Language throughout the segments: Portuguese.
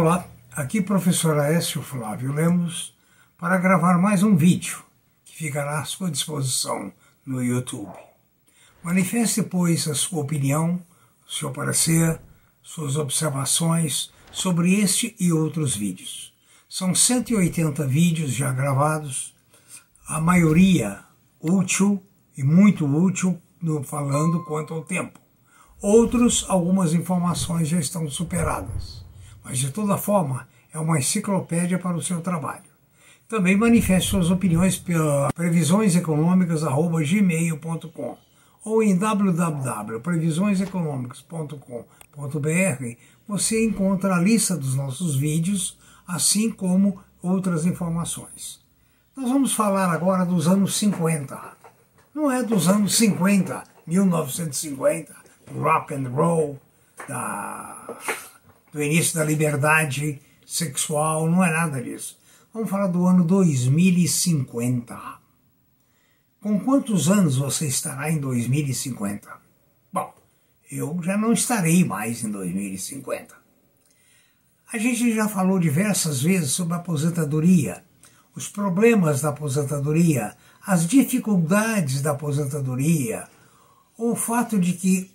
Olá, aqui professor Aécio Flávio Lemos para gravar mais um vídeo que ficará à sua disposição no YouTube. Manifeste, pois, a sua opinião, seu parecer, suas observações sobre este e outros vídeos. São 180 vídeos já gravados, a maioria útil e muito útil no falando quanto ao tempo. Outros, algumas informações já estão superadas mas de toda forma é uma enciclopédia para o seu trabalho. Também manifeste suas opiniões pela previsioneseconômicas.gmail.com ou em www.previsioneseconômicas.com.br você encontra a lista dos nossos vídeos, assim como outras informações. Nós vamos falar agora dos anos 50. Não é dos anos 50, 1950, rock and roll, da do início da liberdade sexual, não é nada disso. Vamos falar do ano 2050. Com quantos anos você estará em 2050? Bom, eu já não estarei mais em 2050. A gente já falou diversas vezes sobre a aposentadoria, os problemas da aposentadoria, as dificuldades da aposentadoria, o fato de que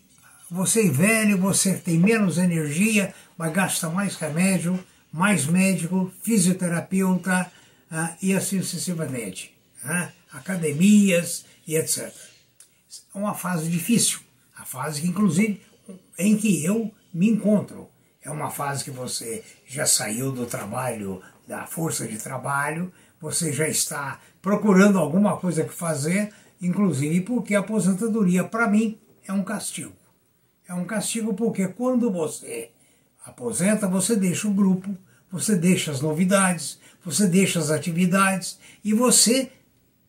você é velho, você tem menos energia, mas gasta mais remédio, mais médico, fisioterapeuta ah, e assim sucessivamente. Ah, academias e etc. É uma fase difícil, a fase que, inclusive, em que eu me encontro. É uma fase que você já saiu do trabalho, da força de trabalho, você já está procurando alguma coisa que fazer, inclusive porque a aposentadoria, para mim, é um castigo. É um castigo porque quando você aposenta, você deixa o grupo, você deixa as novidades, você deixa as atividades e você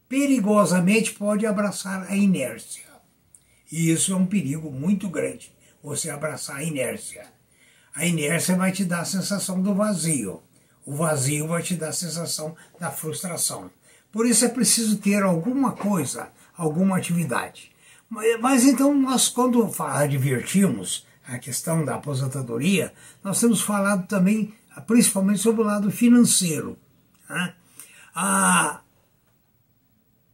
perigosamente pode abraçar a inércia. E isso é um perigo muito grande, você abraçar a inércia. A inércia vai te dar a sensação do vazio. O vazio vai te dar a sensação da frustração. Por isso é preciso ter alguma coisa, alguma atividade. Mas, então nós, quando advertimos a questão da aposentadoria, nós temos falado também, principalmente sobre o lado financeiro. Né? Ah,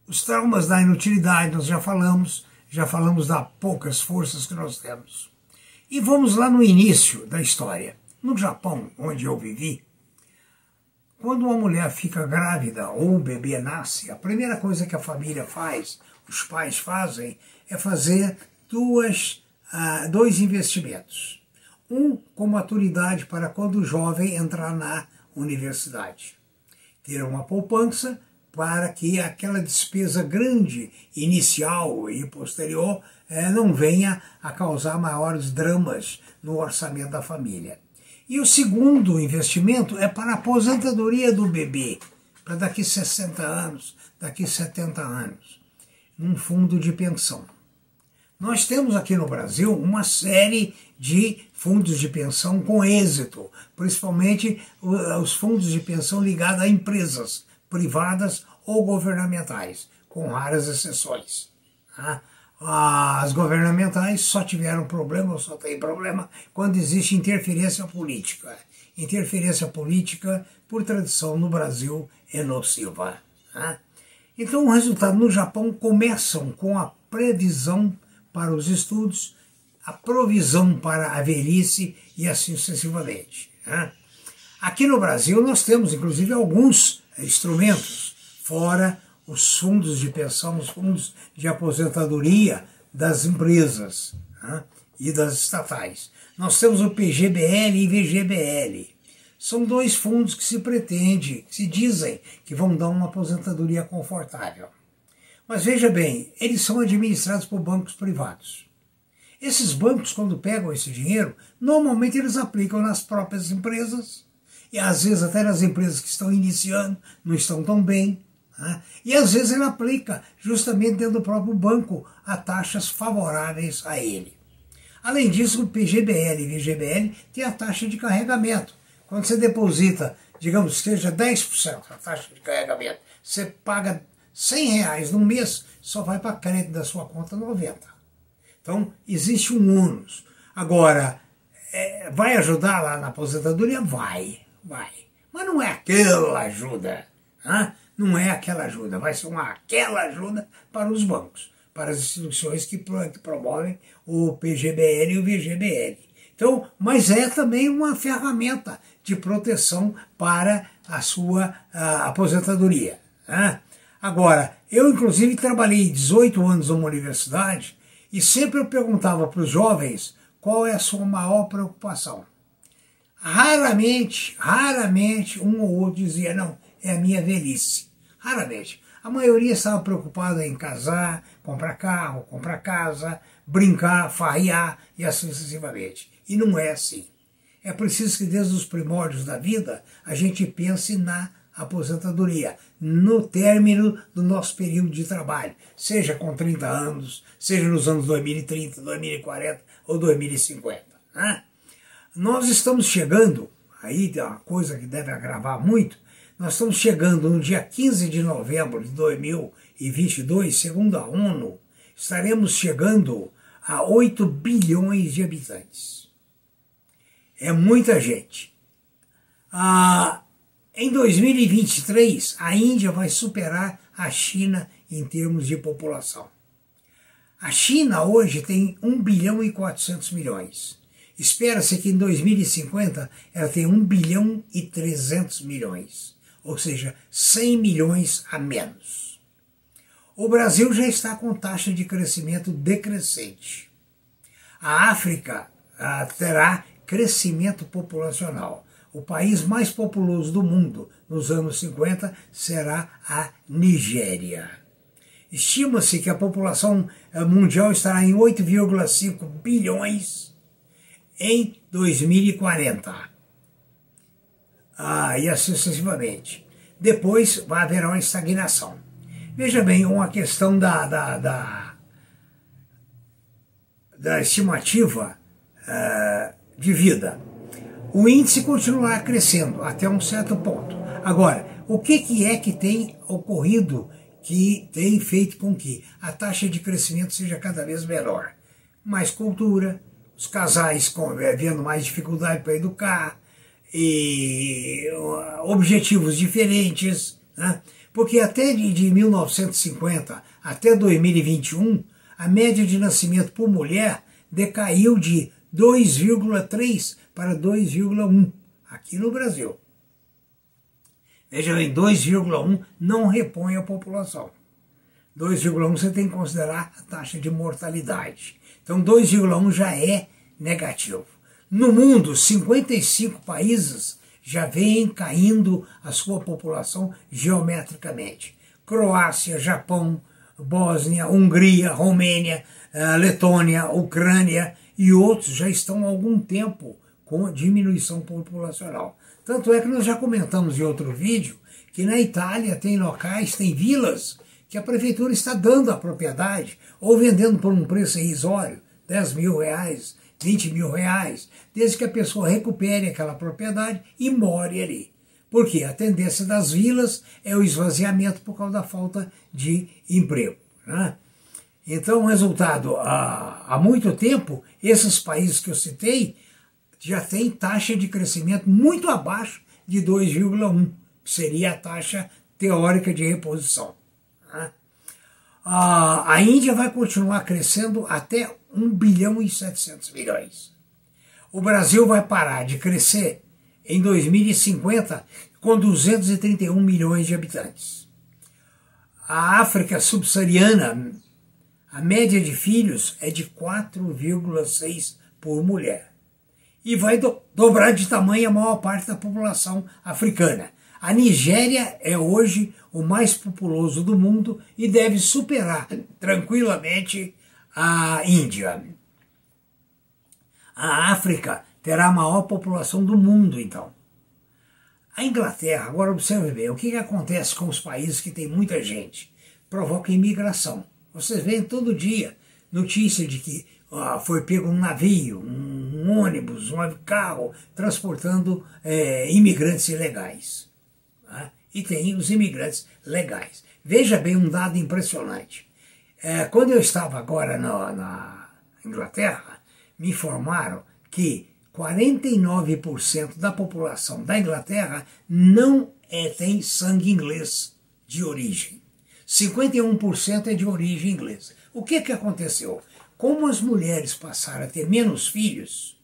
os traumas da inutilidade, nós já falamos, já falamos das poucas forças que nós temos. E vamos lá no início da história. No Japão, onde eu vivi, quando uma mulher fica grávida ou o bebê nasce, a primeira coisa que a família faz, os pais fazem, é fazer duas dois investimentos. Um com maturidade para quando o jovem entrar na universidade. Ter uma poupança para que aquela despesa grande, inicial e posterior, eh, não venha a causar maiores dramas no orçamento da família. E o segundo investimento é para a aposentadoria do bebê, para daqui 60 anos, daqui 70 anos, num fundo de pensão. Nós temos aqui no Brasil uma série de fundos de pensão com êxito, principalmente os fundos de pensão ligados a empresas privadas ou governamentais, com raras exceções. Tá? As governamentais só tiveram problema, ou só tem problema, quando existe interferência política. Interferência política, por tradição no Brasil, é nociva. Tá? Então, o resultado no Japão começam com a previsão para os estudos, a provisão para a velhice e assim sucessivamente. Né? Aqui no Brasil nós temos inclusive alguns instrumentos, fora os fundos de pensão, os fundos de aposentadoria das empresas né? e das estatais. Nós temos o PGBL e VGBL. São dois fundos que se pretende, que se dizem que vão dar uma aposentadoria confortável. Mas veja bem, eles são administrados por bancos privados. Esses bancos, quando pegam esse dinheiro, normalmente eles aplicam nas próprias empresas, e às vezes até nas empresas que estão iniciando, não estão tão bem. Né? E às vezes ele aplica justamente dentro do próprio banco a taxas favoráveis a ele. Além disso, o PGBL e VGBL tem a taxa de carregamento. Quando você deposita, digamos que seja 10% a taxa de carregamento, você paga 100 reais no mês só vai para crédito da sua conta 90. Então, existe um ônus. Agora, é, vai ajudar lá na aposentadoria? Vai, vai. Mas não é aquela ajuda. Hein? Não é aquela ajuda. Vai ser uma aquela ajuda para os bancos, para as instituições que promovem o PGBL e o VGBL. Então, mas é também uma ferramenta de proteção para a sua a aposentadoria. Né? Agora, eu inclusive trabalhei 18 anos numa universidade e sempre eu perguntava para os jovens qual é a sua maior preocupação. Raramente, raramente um ou outro dizia, não, é a minha velhice. Raramente. A maioria estava preocupada em casar, comprar carro, comprar casa, brincar, farrear e assim sucessivamente. E não é assim. É preciso que desde os primórdios da vida a gente pense na aposentadoria, no término do nosso período de trabalho, seja com 30 anos, seja nos anos 2030, 2040 ou 2050. Né? Nós estamos chegando, aí é uma coisa que deve agravar muito, nós estamos chegando no dia 15 de novembro de 2022, segundo a ONU, estaremos chegando a 8 bilhões de habitantes. É muita gente. Ah, em 2023, a Índia vai superar a China em termos de população. A China hoje tem 1 bilhão e 400 milhões. Espera-se que em 2050 ela tenha 1 bilhão e 300 milhões, ou seja, 100 milhões a menos. O Brasil já está com taxa de crescimento decrescente. A África ah, terá crescimento populacional. O país mais populoso do mundo nos anos 50 será a Nigéria. Estima-se que a população eh, mundial estará em 8,5 bilhões em 2040. Ah, e assim sucessivamente. Depois vai haver uma estagnação. Veja bem, uma questão da, da, da, da estimativa uh, de vida. O índice continuará crescendo até um certo ponto. Agora, o que, que é que tem ocorrido que tem feito com que a taxa de crescimento seja cada vez menor? Mais cultura, os casais eh, vendo mais dificuldade para educar, e objetivos diferentes, né? porque até de 1950 até 2021, a média de nascimento por mulher decaiu de 2,3 para 2,1 aqui no Brasil. Veja bem, 2,1 não repõe a população. 2,1 você tem que considerar a taxa de mortalidade. Então 2,1 já é negativo. No mundo, 55 países já vêm caindo a sua população geometricamente. Croácia, Japão, Bósnia, Hungria, Romênia, eh, Letônia, Ucrânia e outros já estão há algum tempo com diminuição populacional. Tanto é que nós já comentamos em outro vídeo que na Itália tem locais, tem vilas que a prefeitura está dando a propriedade ou vendendo por um preço irrisório, 10 mil reais, 20 mil reais, desde que a pessoa recupere aquela propriedade e more ali. Porque a tendência das vilas é o esvaziamento por causa da falta de emprego. Né? Então, resultado, há, há muito tempo, esses países que eu citei já têm taxa de crescimento muito abaixo de 2,1, que seria a taxa teórica de reposição. Né? A, a Índia vai continuar crescendo até 1 bilhão e 700 milhões. O Brasil vai parar de crescer em 2050 com 231 milhões de habitantes. A África subsaariana a média de filhos é de 4,6 por mulher. E vai do, dobrar de tamanho a maior parte da população africana. A Nigéria é hoje o mais populoso do mundo e deve superar tranquilamente a Índia. A África terá a maior população do mundo, então. A Inglaterra, agora observe bem, o que, que acontece com os países que têm muita gente? Provoca imigração. Vocês veem todo dia notícia de que foi pego um navio, um, um ônibus, um carro transportando é, imigrantes ilegais. Tá? E tem os imigrantes legais. Veja bem um dado impressionante. É, quando eu estava agora na, na Inglaterra, me informaram que 49% da população da Inglaterra não é, tem sangue inglês de origem. 51% é de origem inglesa. O que, que aconteceu? Como as mulheres passaram a ter menos filhos,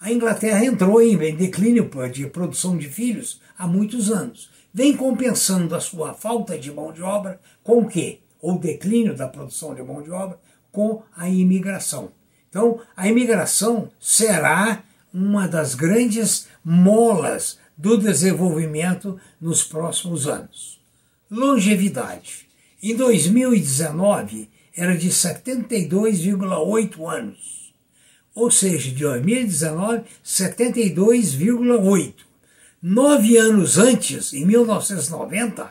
a Inglaterra entrou em declínio de produção de filhos há muitos anos. Vem compensando a sua falta de mão de obra com o quê? O declínio da produção de mão de obra com a imigração. Então, a imigração será uma das grandes molas do desenvolvimento nos próximos anos. Longevidade. Em 2019, era de 72,8 anos. Ou seja, de 2019, 72,8. Nove anos antes, em 1990,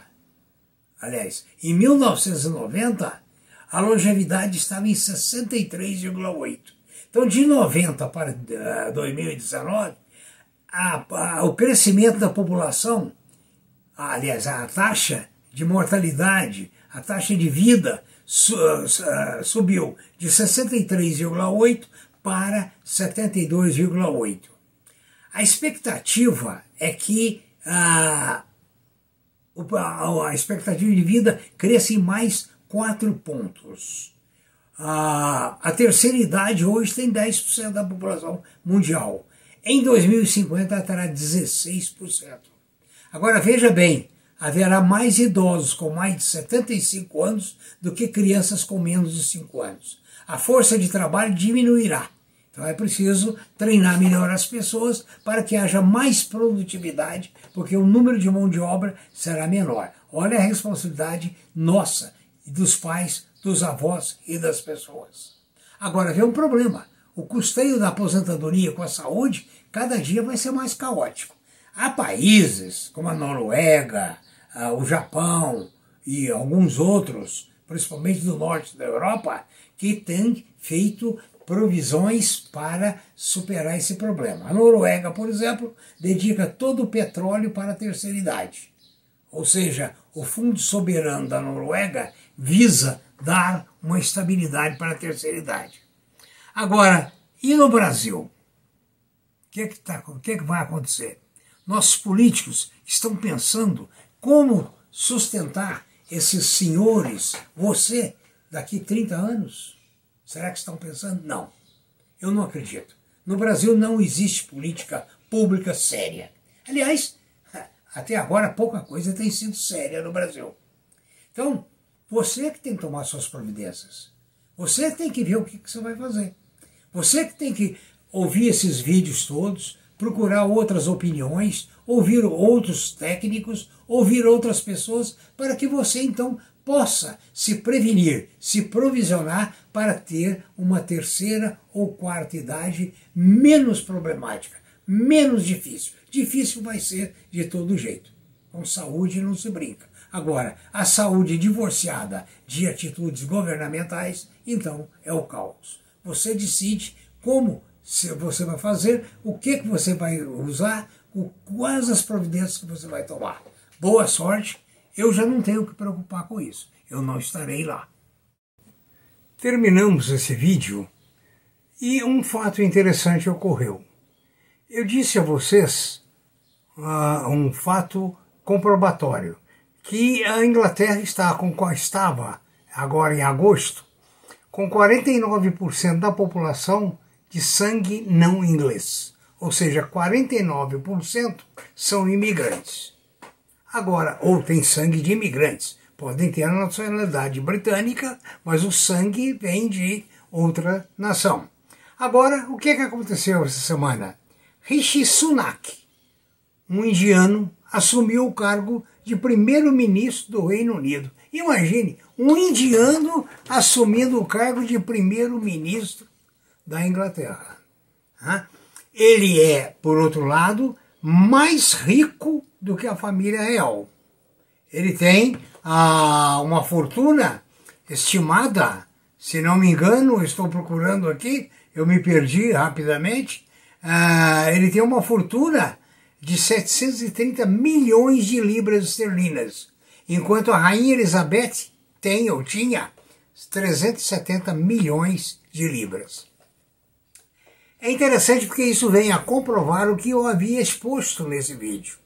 aliás, em 1990, a longevidade estava em 63,8. Então, de 90 para 2019, eh, a, a, o crescimento da população, aliás, a taxa de mortalidade, a taxa de vida su, uh, subiu de 63,8 para 72,8. A expectativa é que uh, a expectativa de vida cresça em mais 4 pontos. Uh, a terceira idade hoje tem 10% da população mundial. Em 2050 terá 16%. Agora veja bem, haverá mais idosos com mais de 75 anos do que crianças com menos de 5 anos. A força de trabalho diminuirá. Então é preciso treinar melhor as pessoas para que haja mais produtividade, porque o número de mão de obra será menor. Olha a responsabilidade nossa, dos pais, dos avós e das pessoas. Agora vem um problema. O custeio da aposentadoria com a saúde cada dia vai ser mais caótico. Há países como a Noruega, ah, o Japão e alguns outros, principalmente do norte da Europa, que têm feito provisões para superar esse problema. A Noruega, por exemplo, dedica todo o petróleo para a terceira idade. Ou seja, o Fundo Soberano da Noruega visa dar uma estabilidade para a terceira idade. Agora, e no Brasil? O que, é que, tá, que, é que vai acontecer? Nossos políticos estão pensando como sustentar esses senhores, você, daqui 30 anos? Será que estão pensando? Não. Eu não acredito. No Brasil não existe política pública séria. Aliás, até agora pouca coisa tem sido séria no Brasil. Então, você que tem que tomar suas providências. Você tem que ver o que, você vai fazer. Você que tem que ouvir esses vídeos todos, procurar outras opiniões, ouvir outros técnicos, ouvir outras pessoas, para que você então possa se prevenir, se provisionar para ter uma terceira ou quarta idade menos problemática, menos difícil. Difícil vai ser de todo jeito. Com saúde não se brinca. Agora, a saúde divorciada de atitudes governamentais, então é o caos. Você decide como você vai fazer, o que, que você vai usar, quais as providências que você vai tomar. Boa sorte, eu já não tenho que preocupar com isso, eu não estarei lá. Terminamos esse vídeo e um fato interessante ocorreu. Eu disse a vocês uh, um fato comprobatório, que a Inglaterra está com, estava, agora em agosto, com 49% da população de sangue não inglês, ou seja, 49% são imigrantes. Agora, ou tem sangue de imigrantes, podem ter a nacionalidade britânica, mas o sangue vem de outra nação. Agora, o que, é que aconteceu essa semana? Rishi Sunak, um indiano, assumiu o cargo de primeiro-ministro do Reino Unido. Imagine, um indiano assumindo o cargo de primeiro-ministro da Inglaterra. Ele é, por outro lado, mais rico do que a família real. Ele tem ah, uma fortuna estimada, se não me engano, estou procurando aqui, eu me perdi rapidamente. Ah, ele tem uma fortuna de 730 milhões de libras esterlinas, enquanto a rainha Elizabeth tem ou tinha 370 milhões de libras. É interessante porque isso vem a comprovar o que eu havia exposto nesse vídeo,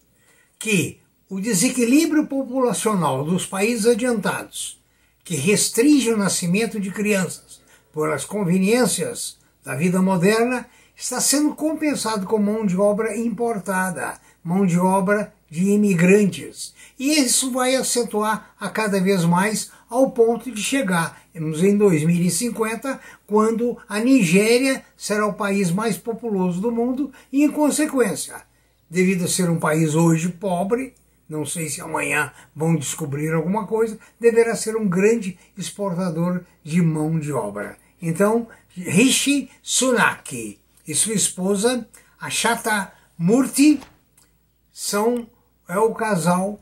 que o desequilíbrio populacional dos países adiantados, que restringe o nascimento de crianças por as conveniências da vida moderna, está sendo compensado com mão de obra importada, mão de obra de imigrantes. E isso vai acentuar a cada vez mais ao ponto de chegar em 2050, quando a Nigéria será o país mais populoso do mundo e, em consequência, devido a ser um país hoje pobre, não sei se amanhã vão descobrir alguma coisa, deverá ser um grande exportador de mão de obra. Então, Rishi Sunak e sua esposa, Achata Murti, são é o casal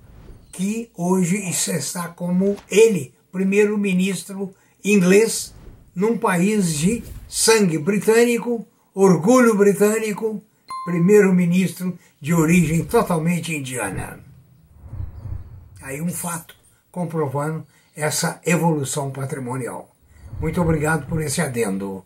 que hoje está como ele, primeiro-ministro inglês, num país de sangue britânico, orgulho britânico, primeiro-ministro de origem totalmente indiana. Aí um fato comprovando essa evolução patrimonial. Muito obrigado por esse adendo.